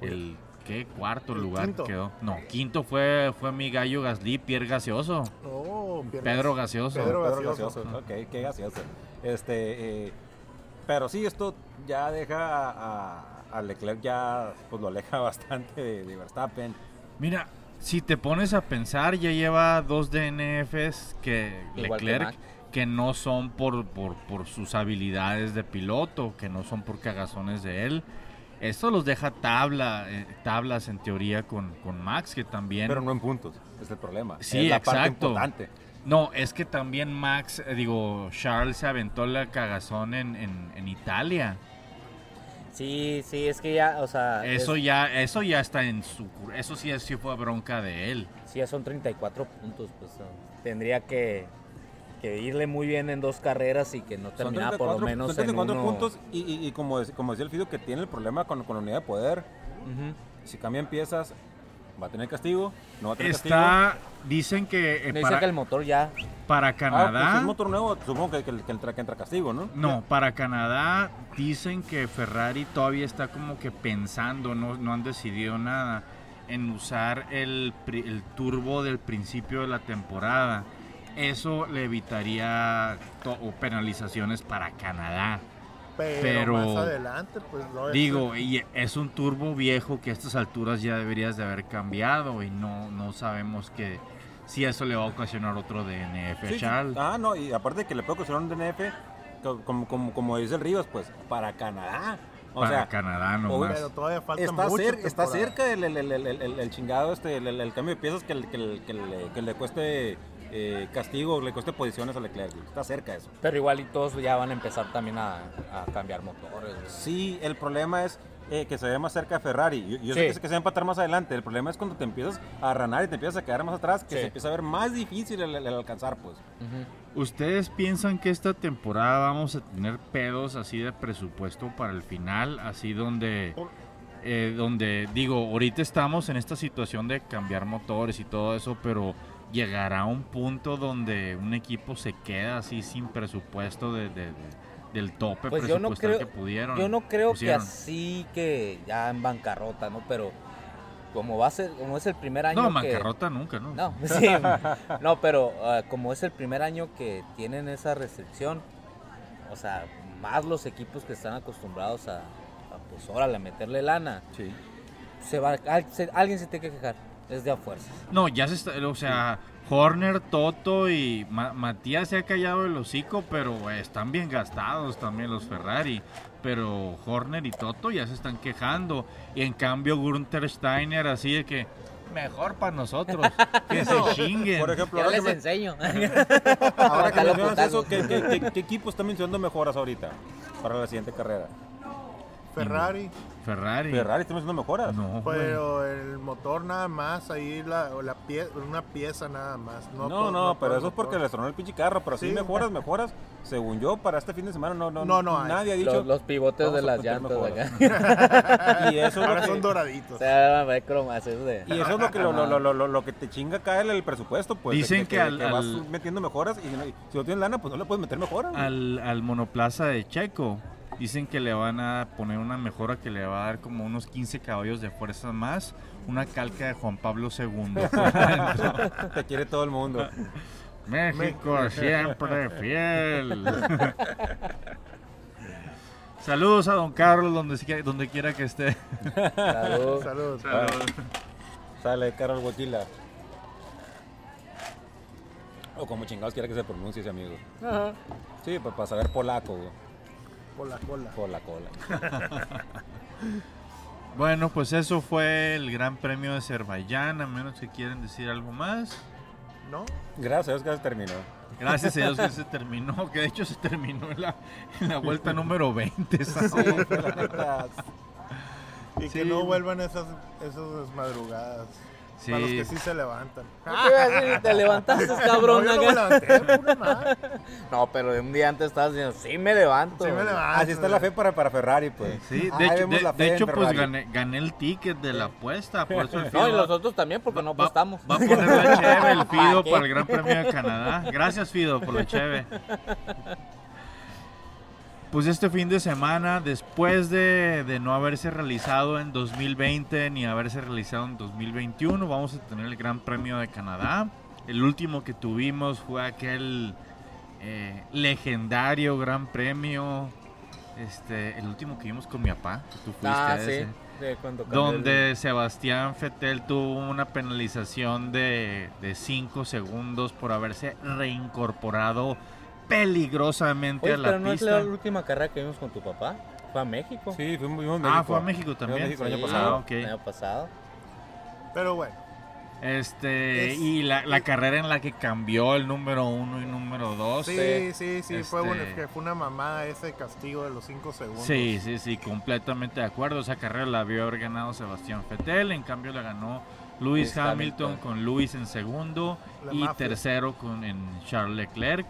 el ¿qué? cuarto El lugar quinto. quedó. No, quinto fue, fue mi gallo Gasly, Pierre Gaseoso. Oh. Pedro Gaseoso. Pedro Pedro gaseoso. gaseoso. Ok, qué gaseoso. Este, eh, pero sí, esto ya deja a, a Leclerc ya, pues lo aleja bastante de, de Verstappen. Mira, si te pones a pensar, ya lleva dos DNFs que Igual Leclerc que no son por, por, por sus habilidades de piloto, que no son por cagazones de él. Esto los deja tabla, eh, tablas en teoría con, con Max, que también... Pero no en puntos, es el problema. Sí, es la parte exacto. importante. No, es que también Max, eh, digo, Charles se aventó la cagazón en, en, en Italia. Sí, sí, es que ya, o sea, Eso es- ya, eso ya está en su... cur- Eso sí, sí fue bronca de él. sí, ya son 34 puntos, pues uh, tendría que, que irle muy bien en dos carreras y que no terminara por lo 34 menos son en 34 uno. puntos y, y- y como, como decía el Fido que tiene el problema con, con la unidad de poder. Ujú. Si cambian piezas, va a tener castigo, no va a tener Está, dicen que eh, Me dice para, que el motor ya, para castigo. Ah, pues Canadá... si es motor nuevo, supongo que, que, que entra, que entra castigo, ¿no? No, para Canadá dicen que Ferrari todavía está como que pensando, no, no han decidido nada, en usar el, pri- el turbo del principio de la temporada. Eso le evitaría to- o penalizaciones para Canadá. Pero, Pero- más adelante, pues no es- Digo, y es un turbo viejo que a estas alturas ya deberías de haber cambiado y no, no sabemos que si eso le va a ocasionar otro DNF a Sí. Ah, no, y aparte que le puede ocasionar un DNF, co- como, como, como dice el Rivas, pues para Canadá. O para sea, Canadá nomás. Pero todavía falta está, mucho. cer- está cerca el, el- el- el- el- el chingado, este, el, el- el cambio de piezas que, el- que, el- que le, que le cueste eh, castigo, le cueste posiciones a Leclerc. Está cerca eso. pero igual y todos ya van a empezar también a, a cambiar motores. Sí, el problema es eh, que se ve más cerca de Ferrari. Yo, yo Sí. sé que se, que se va a empatar más adelante. El problema es cuando te empiezas a ranar y te empiezas a quedar más atrás, que Sí. se empieza a ver más difícil el, alcanzar, pues. ¿Ustedes piensan que esta temporada vamos a tener pedos así de presupuesto para el final? Así donde, eh, donde digo, ahorita estamos en esta situación de cambiar motores y todo eso, pero llegará un punto donde un equipo se queda así sin presupuesto de, de- de- del tope Pues yo no presupuestal creo, que pudieron. yo no creo que así que ya en bancarrota, ¿no? Pero como va a ser, como es el primer año No, que- bancarrota nunca, ¿no? No, sí, no, pero ah, como es el primer año que tienen esa restricción, o sea, más los equipos que están acostumbrados a, a, pues órale, a meterle lana, Sí. se va, al- se- alguien se tiene que quejar, es de a fuerzas. No, ya se está, o sea, Horner, Toto y Ma- Matías se ha callado el hocico, pero están bien gastados también los Ferrari. Pero Horner y Toto ya se están quejando. Y en cambio Gunther Steiner así de que mejor para nosotros, que se chinguen. Por ejemplo, Yo ahora que, les me- enseño. ahora que Acá los mencionas eso, putazos. ¿qué, qué, qué- qué equipo está mencionando mejoras ahorita para la siguiente carrera? Ferrari, Ferrari. Ferrari está mencionando mejoras. No, güey. pero el motor nada más, ahí la, o la pie- una pieza nada más. No, No, todo- no, todo pero eso es porque les tronó el pinche carro. Pero sí, Sí. mejoras, mejoras. Según yo, para este fin de semana no, no, No, no hay. nadie ha dicho. Los, los pivotes de las llantas acá. Y eso Ahora son que, doraditos. O sea, cromas, es de... y eso es lo que, lo, lo, lo, lo, que te chinga acá el, el presupuesto. Pues, Dicen de que al- vas al- metiendo mejoras y, si no tienes lana, pues no le puedes meter mejoras. al, al monoplaza de Checo. Dicen que le van a poner una mejora que le va a dar como unos 15 caballos de fuerza más. Una calca de Juan Pablo II. Te quiere todo el mundo. México siempre fiel. Saludos a don Carlos donde, donde quiera que esté. Salud. Saludos. Sale Carol Guatila. O como chingados quiera que se pronuncie ese amigo. Ajá. Sí, pues para saber polaco, güey. Por la cola. Por la cola. Bueno, pues eso fue el Gran Premio de Azerbaiyán. A menos que quieran decir algo más. ¿No? Gracias a Dios que se terminó. Gracias a Dios que se terminó. Que de hecho se terminó en la, en la vuelta número 20. ¿sabes? Sí. Y que no vuelvan esas, esas madrugadas. Sí. Para los que sí se levantan. ¿Qué iba a decir? Te levantaste, cabrón. No, yo no levanté. No, pero de un día antes estabas diciendo, sí me levanto. Sí me levanto. Así está la fe para, para Ferrari, pues. Sí, Ah, de ahí hecho, vemos de, hecho, pues gané, gané el ticket de la apuesta. Por eso el No, y va- nosotros también, porque no apostamos. Va, a poner la cheve el Fido para el Gran Premio de Canadá. Gracias, Fido, por la cheve. Pues este fin de semana, después de, de no haberse realizado en 2020 ni haberse realizado en 2021, vamos a tener el Gran Premio de Canadá. El último que tuvimos fue aquel eh, legendario Gran Premio, este, el último que vimos con mi papá, que tú fuiste Ah, a ese. Sí, Donde Sebastián Fettel tuvo una penalización de 5 segundos por haberse reincorporado peligrosamente Oye, a la pero no es pista. la última carrera que vimos con tu papá. Fue a México. Sí, fuimos, a Ah, México. fue a México también. México el año Sí, pasado. Ah, ok. El año pasado. Pero bueno, Este, Es- y la, la es- carrera en la que cambió el número uno y número dos. sí, Sí. sí, sí, fue, una, Este- que fue una mamada ese castigo de los 5 segundos. Sí, sí, sí, completamente de acuerdo. Esa carrera la vio haber ganado Sebastián Fettel, en cambio la ganó Lewis Hamilton, Hamilton. con Lewis en segundo La y mafia. tercero con en Charles Leclerc.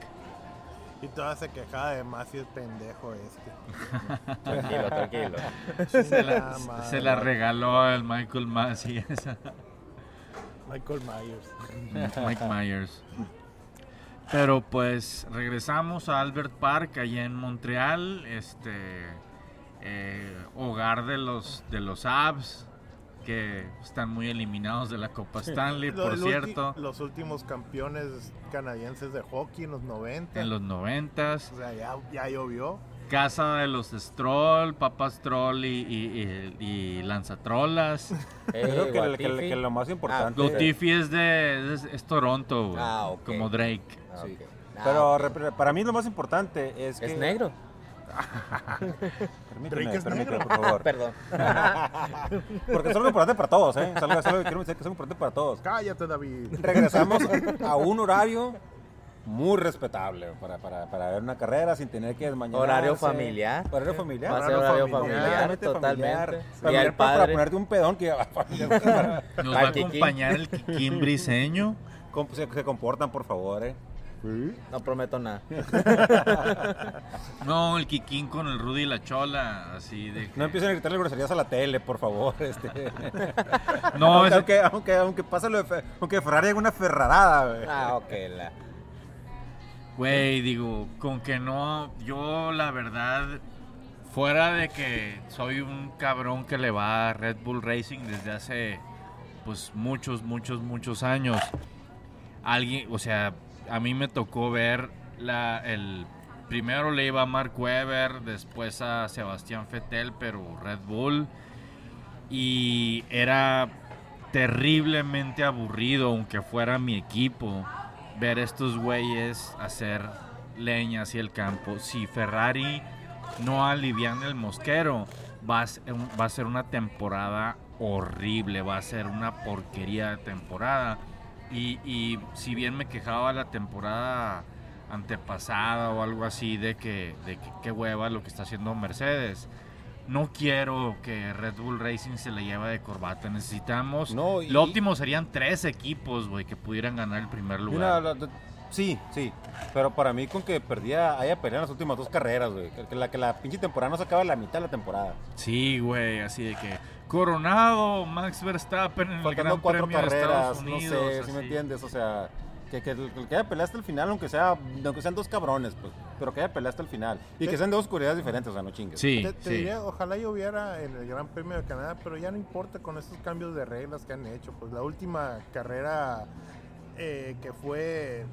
Y todavía se quejaba de más y el pendejo este. Tranquilo, tranquilo. Se la, se regaló el Michael Massey, esa. Michael Myers. Mike Myers. Pero pues regresamos a Albert Park allá en Montreal, este eh, hogar de los de los Abs que están muy eliminados de la Copa Stanley, por ulti- cierto, Los últimos campeones canadienses de hockey en los 90. en los noventas. O sea, ya, ya llovió. Casa de los Stroll, Papa Stroll y, y, y- y Lanzatrolas. Creo Eh, que, que- Guatifi. que lo más importante. Gotifi es de es, es Toronto, güey, Ah, ok. como Drake. Ah, Sí. ok. Ah, Pero ok. re- para mí lo más importante es que... Es negro. Permíteme, Drake es permíteme, negro. por favor. Perdón. Porque es algo importante para todos, ¿eh? Es algo, es algo- quiero decir que es algo importante para todos. Cállate, David. Regresamos a un horario muy respetable para, para, para ver una carrera sin tener que desmañanarse. Horario familiar. Horario familiar. Va a ser Horario horario familiar, familiar, Totalmente totalmente. familiar. Y Familiar al para, para padre. ponerte un pedón que para- Nos va a acompañar el Kikín Briseño. se, se comportan, por favor, ¿eh? No prometo nada. No, el Kikín con el Rudy y la Chola, así de... que- No empiecen a gritarle groserías a la tele, por favor. Este. No, aunque, ese- aunque, aunque, aunque pase lo de Fe- aunque Ferrari haga una ferrarada, güey. Ah, ok. La... Güey, digo, con que no, yo la verdad, fuera de que soy un cabrón que le va a Red Bull Racing desde hace, pues, muchos, muchos, muchos años. Alguien, o sea, a mí me tocó ver la, el, primero le iba a Mark Webber, después a Sebastián Vettel, pero Red Bull. Y era terriblemente aburrido, aunque fuera mi equipo, ver estos güeyes hacer leña hacia el campo. Si Ferrari no alivian el mosquero, va a ser una temporada horrible, va a ser una porquería de temporada. Y, y si bien me quejaba la temporada antepasada o algo así de que, de que qué hueva lo que está haciendo Mercedes. No quiero que Red Bull Racing se le lleve de corbata. Necesitamos. No, y- lo óptimo serían tres equipos, güey, que pudieran ganar el primer lugar. Sí, sí. Pero para mí, con que perdía, haya peleado en las últimas dos carreras, güey. Que, la, que la pinche temporada no se acaba la mitad de la temporada. Sí, güey, así de que Coronado, Max Verstappen en el Gran cuatro Premio de carreras, no Unidos. sé, si me entiendes? O sea, que, que, el que haya peleado hasta el final, aunque sea aunque sean dos cabrones, pues. Pero que haya peleado hasta el final. Y que sean dos oscuridades diferentes, o sea, no chingues. Sí, Te, te sí. diría, ojalá lloviera en el Gran Premio de Canadá, pero ya no importa con estos cambios de reglas que han hecho. Pues la última carrera eh, que fue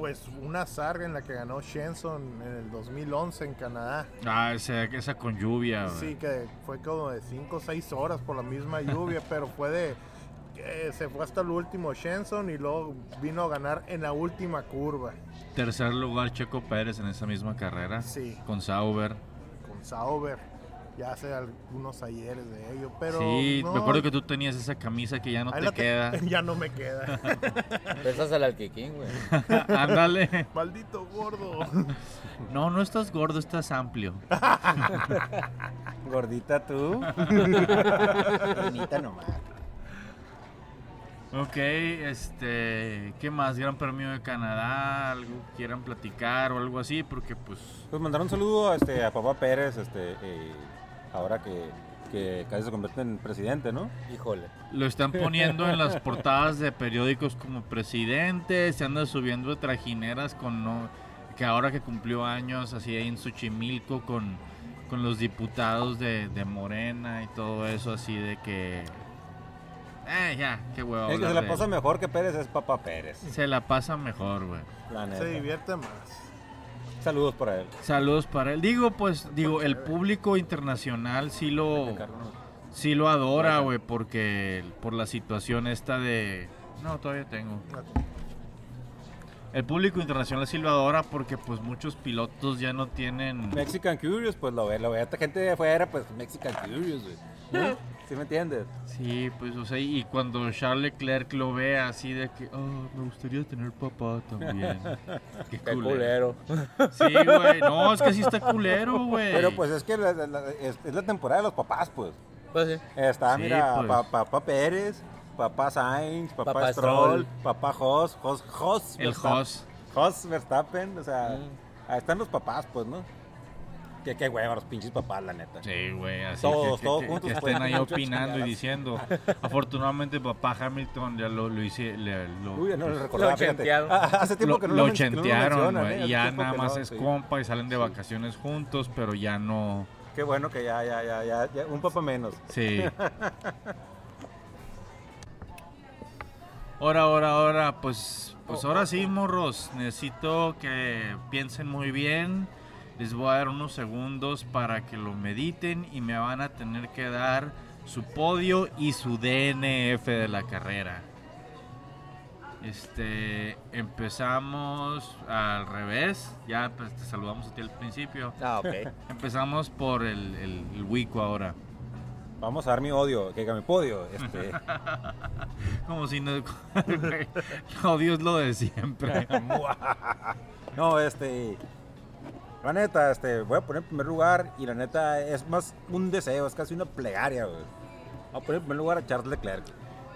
pues una zarga en la que ganó Shenson en el 2011 en Canadá. Ah, esa, esa con lluvia. Sí, que fue como de 5 o 6 horas por la misma lluvia, pero fue de... que se fue hasta el último Shenson y luego vino a ganar en la última curva. Tercer lugar Checo Pérez en esa misma carrera. Sí. Con Sauber. Con Sauber. Ya hace algunos ayeres de ello, pero... sí, no, me acuerdo que tú tenías esa camisa que ya no ahí te queda. ya no me queda. Pésasela al Kikín, güey. Ándale. Maldito gordo. No, no estás gordo, estás amplio. Gordita tú. Bonita nomás. Ok, este, ¿qué más? Gran Premio de Canadá, algo que quieran platicar o algo así, porque pues Pues mandar un saludo este, a papá Pérez, este, eh, ahora que, que casi se convierte en presidente, ¿no? Híjole. lo están poniendo en las portadas de periódicos como presidente, se anda subiendo de trajineras con no, que ahora que cumplió años, así ahí en Xochimilco con, con los diputados de, de Morena y todo eso, así de que... Eh, ya, qué huevo. El que se la pasa mejor que Pérez es papá Pérez. Se la pasa mejor, güey. La neta. Se divierte más. Saludos para él. Saludos para él. Digo, pues, digo, el público internacional sí lo, sí lo adora, güey, porque por la situación esta de... No, todavía tengo. El público internacional sí lo adora porque pues muchos pilotos ya no tienen... Mexican Curious, pues lo ve, lo ve esta gente de afuera, pues Mexican Curious, güey. ¿No? ¿Sí me entiendes? Sí, pues, o sea, y cuando Charles Leclerc lo ve así de que, oh, me gustaría tener papá también. Qué Qué culero. culero. Sí, güey, no, es que sí está culero, güey. Pero pues es que la- la- la- es, es la temporada de los papás, pues. Pues sí. Está, Sí, mira, pues. pa- papá Pérez, papá Sainz, papá, Papá Stroll, Stroll. papá Haas, Haas, Haas El Verstappen- Haas. Haas Verstappen, o sea, Mm. ahí están los papás, pues, ¿no? Que qué hueva los pinches papás, la neta. Sí, güey, así Todos, que, todos que- juntos que estén ahí opinando y diciendo. Afortunadamente, papá Hamilton ya lo, lo hice. le- lo, Uy, no lo pues, recordaba, Lo chentearon. Ah, Hace tiempo que no lo no lo chentearon, güey. ¿eh? y Hace ya nada más no, es sí. compa y salen de vacaciones juntos, pero ya no. Qué bueno que ya, ya, ya, ya, ya, un papá menos. Sí. Ahora, ahora, ahora, pues, pues ahora sí, morros. Necesito que piensen muy bien. Les voy a dar unos segundos para que lo mediten y me van a tener que dar su podio y su DNF de la carrera. Este, empezamos al revés. Ya pues, te saludamos a ti al principio. Ah, ok. Empezamos por el, el, el Wico ahora. Vamos a dar mi odio, que mi podio. Este, Como si no. Odio es lo de siempre. no, este. La neta, este, voy a poner en primer lugar y la neta es más un deseo, es casi una plegaria, güey. Voy a poner en primer lugar a Charles Leclerc.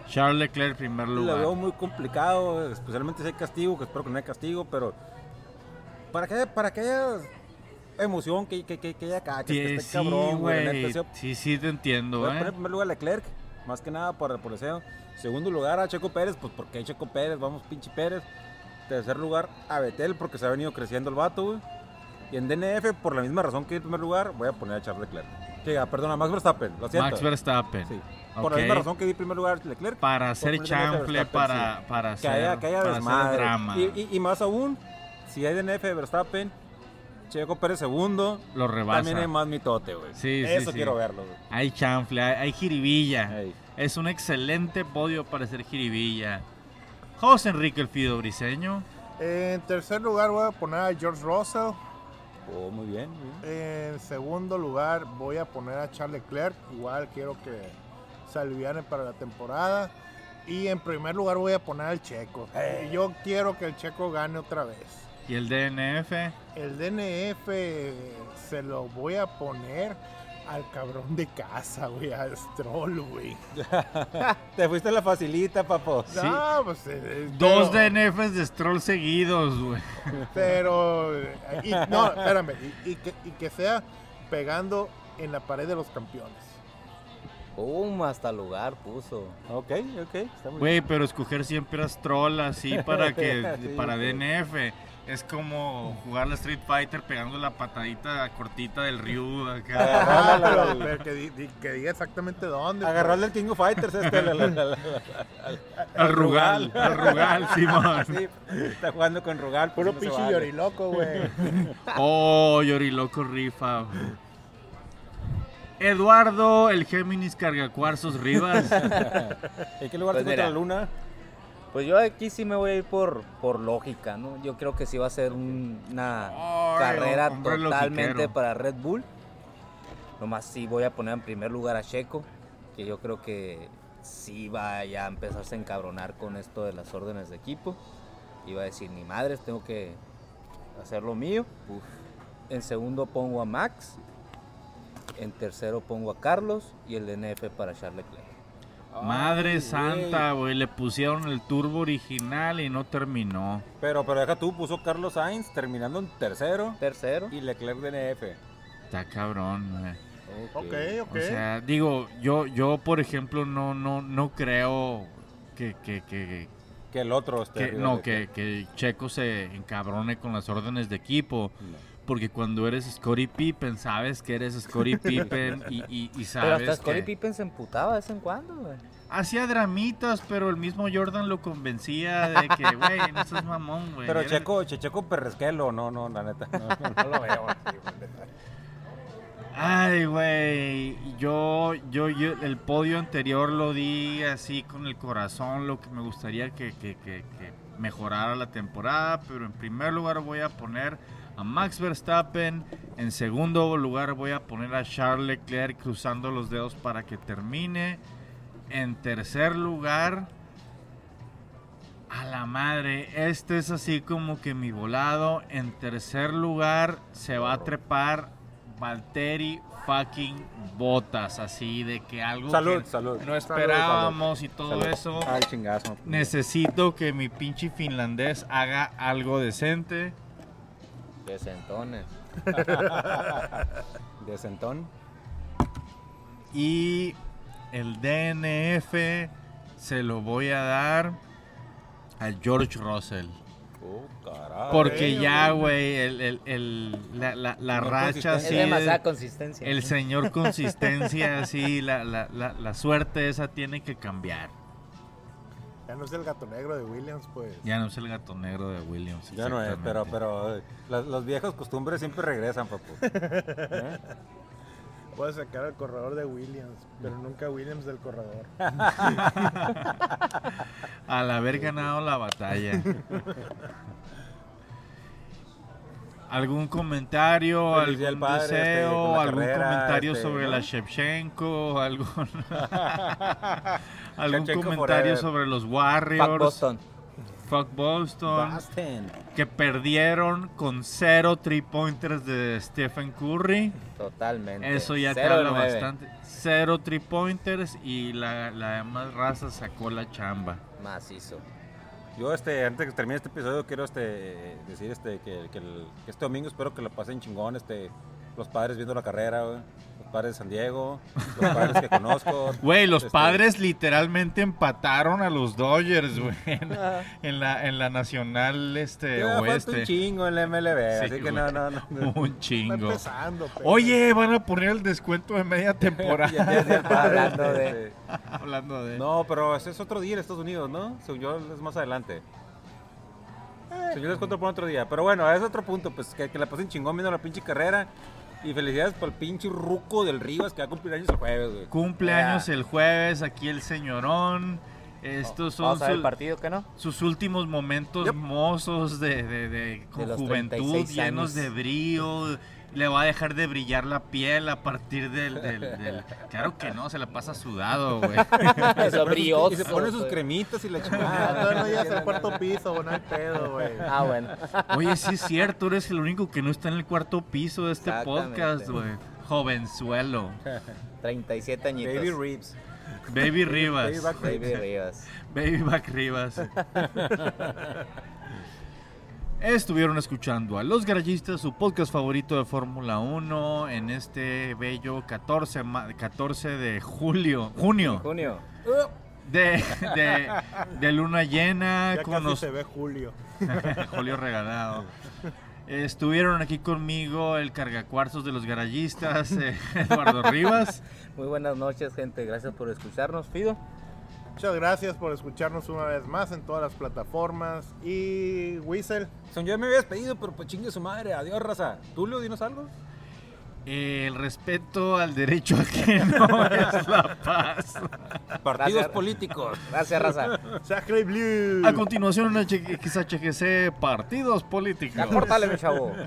Charles Leclerc, primer Lo veo lugar. muy complicado, especialmente si hay castigo, que espero que no haya castigo, pero para que, para que haya emoción, que, que, que, que haya cacha, que Sí, esté sí, cabrón, güey. la güey. neta, sí, Sí, te entiendo, Voy a poner en ¿eh? primer lugar a Leclerc, más que nada por, por deseo. Segundo lugar a Checo Pérez, pues porque hay Checo Pérez, vamos pinche Pérez. Tercer lugar a Betel, porque se ha venido creciendo el vato, güey. Y en DNF, por la misma razón que en primer lugar, voy a poner a Charles Leclerc. Que, ah, perdón, a Max Verstappen, lo siento. Max Verstappen. Sí. Por Ok. la misma razón que di en primer lugar a Leclerc. Para hacer chanfle, para, sí. para que hacer, haya, que haya para hacer drama. Y, y- y más aún, si hay DNF de Verstappen, Checo Pérez segundo, Lo rebasa. también hay más mitote, güey. Sí, sí, Eso sí. quiero verlo, güey. Hay chanfle, hay, hay jiribilla. Ey. Es un excelente podio para hacer jiribilla. José Enrique el Fido Briseño. En tercer lugar voy a poner a George Russell. Oh, muy bien, muy bien. En segundo lugar voy a poner a Charles Leclerc. Igual quiero que se aliviane para la temporada. Y en primer lugar voy a poner al Checo. Eh. Yo quiero que el Checo gane otra vez. Y el DNF. El DNF se lo voy a poner al cabrón de casa, güey, al Stroll, güey. Te fuiste a la facilita, papo. Sí. No, pues, eh, eh, Dos pero- DNFs de Stroll seguidos, güey. Pero, y- no, espérame, y, y que, y que sea pegando en la pared de los campeones. Pum, hasta lugar puso. Ok, ok. Está muy Güey, pero escoger siempre a Stroll así para que Sí, para. DNF es como jugar la Street Fighter pegando la patadita cortita del Ryu acá. Ah, pero, que, di- di- que diga exactamente dónde. Agarrarle el King of Fighters este. la- la- la- la- Al Rugal, al Rugal, Simón. Sí, está jugando con Rugal. pues, Puro no se pinche vale. lloriloco, güey. Oh, Yoriloco rifa. Eduardo, el Géminis cargacuarzos Rivas. ¿En qué lugar Pues te encuentra la luna? Pues yo aquí sí me voy a ir por, por lógica, ¿no? Yo creo que sí va a ser un- una Ay, carrera totalmente para Red Bull. Nomás sí voy a poner en primer lugar a Checo, que yo creo que sí va ya a empezarse a encabronar con esto de las órdenes de equipo. Y va a decir, ni madres, tengo que hacer lo mío. En segundo pongo a Max. En tercero pongo a Carlos y el DNF para Charles Leclerc. Madre santa, güey. Le pusieron el turbo original y no terminó. Pero, pero deja tú, puso Carlos Sainz terminando en tercero Tercero. y Leclerc DNF. Está cabrón, güey. Ok, ok. O sea, digo, yo, yo por ejemplo, no, no, no creo que, que, que, Que el otro esté que- no, que, que Checo se encabrone con las órdenes de equipo. Porque cuando eres Scottie Pippen, sabes que eres Scottie Pippen y, y, y Pero sabes hasta Scottie que Pippen se emputaba de vez en cuando, güey. hacía dramitas, pero el mismo Jordan lo convencía de que, güey, no seas mamón, güey. Pero Checo, Che- Checo Perresquelo, no, no, la neta. No, no, no lo veo así, güey. Ay, güey, yo, yo, yo, el podio anterior lo di así con el corazón, lo que me gustaría que, que, que, que mejorara la temporada, pero en primer lugar voy a poner a Max Verstappen, en segundo lugar voy a poner a Charles Leclerc cruzando los dedos para que termine, en tercer lugar, a la madre, este es así como que mi volado, en tercer lugar se va a trepar Valtteri fucking Botas, así de que algo Salud, que salud. no esperábamos y todo Salud. eso. Ay, chingazo. Necesito que mi pinche finlandés haga algo decente. De sentones. De sentón. Y el DNF se lo voy a dar a George Russell. Oh, carajo. Porque ya, güey, el, el- el- la, la- la Señor racha así. demasiada de- consistencia. el señor consistencia, así, la, la, la, la suerte esa tiene que cambiar. Ya no es el gato negro de Williams, pues. Ya no es el gato negro de Williams. Ya no es, pero, pero las, las viejas costumbres siempre regresan, papu. ¿Eh? Sacar al corredor de Williams, pero nunca Williams del corredor. Al haber ganado la batalla. ¿Algún comentario, algún Padre, este, deseo, algún carrera, comentario este, sobre ¿no? la Shevchenko, algún, algún Shevchenko comentario forever. sobre los Fuck Warriors, Boston. fuck Boston, Boston. que perdieron con cero three pointers de Stephen Curry. Totalmente. Eso ya te Cero de habla nueve. bastante. Cero three pointers y la, la demás raza sacó la chamba. Macizo. Yo, este, antes de que termine este episodio, quiero este, decir este, que, el- este domingo espero que lo pasen chingón, este, los padres viendo la carrera, padres de San Diego, los padres que conozco. Güey, los este, padres literalmente empataron a los Dodgers, güey, en, en la, en la nacional este ya falta un oeste. chingo en la MLB, Sí, así que no, no, no. Un Está chingo. empezando, pero. Oye, van a poner el descuento de media temporada. ya Hablando de- Hablando de. No, pero ese es otro día en Estados Unidos, ¿no? Según yo es más adelante. Según yo les cuento por otro día. Pero bueno, es otro punto, pues que, que la pasen chingón viendo la pinche carrera. Y felicidades por el pinche ruco del Rivas que va a cumplir años el jueves, güey. Cumpleaños el jueves, aquí el señorón. Estos son el su- partido, ¿qué no? sus últimos momentos Yep. mozos de, de- de- con De juventud, 36 llenos de brillo. Le va a dejar de brillar la piel a partir del, del- del- Claro que no, se la pasa sudado, güey. Eso brioso. Y se ponen sus cremitas y la Ah, chingada. todavía no llegas al cuarto piso, no hay pedo, güey. Ah, bueno. Oye, sí es cierto, eres el único que no está en el cuarto piso de este podcast, güey. Jovenzuelo. 37 añitos. Baby Ribs. Baby Rivas. Baby back. Baby Rivas. Baby Back Rivas. Estuvieron escuchando a Los Garayistas, su podcast favorito de Fórmula 1, en este bello 14, ma- 14 de julio, junio, Junio. de, de, de luna llena, Ya con casi los se ve Julio. Julio regalado. Estuvieron aquí conmigo el cargacuarzos de los garayistas, eh, Eduardo Rivas. Muy buenas noches, gente. Gracias por escucharnos, Fido. Muchas gracias por escucharnos una vez más en todas las plataformas. Y Whistle, Son yo me habías pedido, pero pues chingue su madre. Adiós, raza. Tulio, dinos algo. El respeto al derecho ajeno es la paz. Partidos Gracias. políticos. Gracias, raza. Sacre Blue. A continuación, en XHGC, partidos políticos. Ya córtale, mi chavo.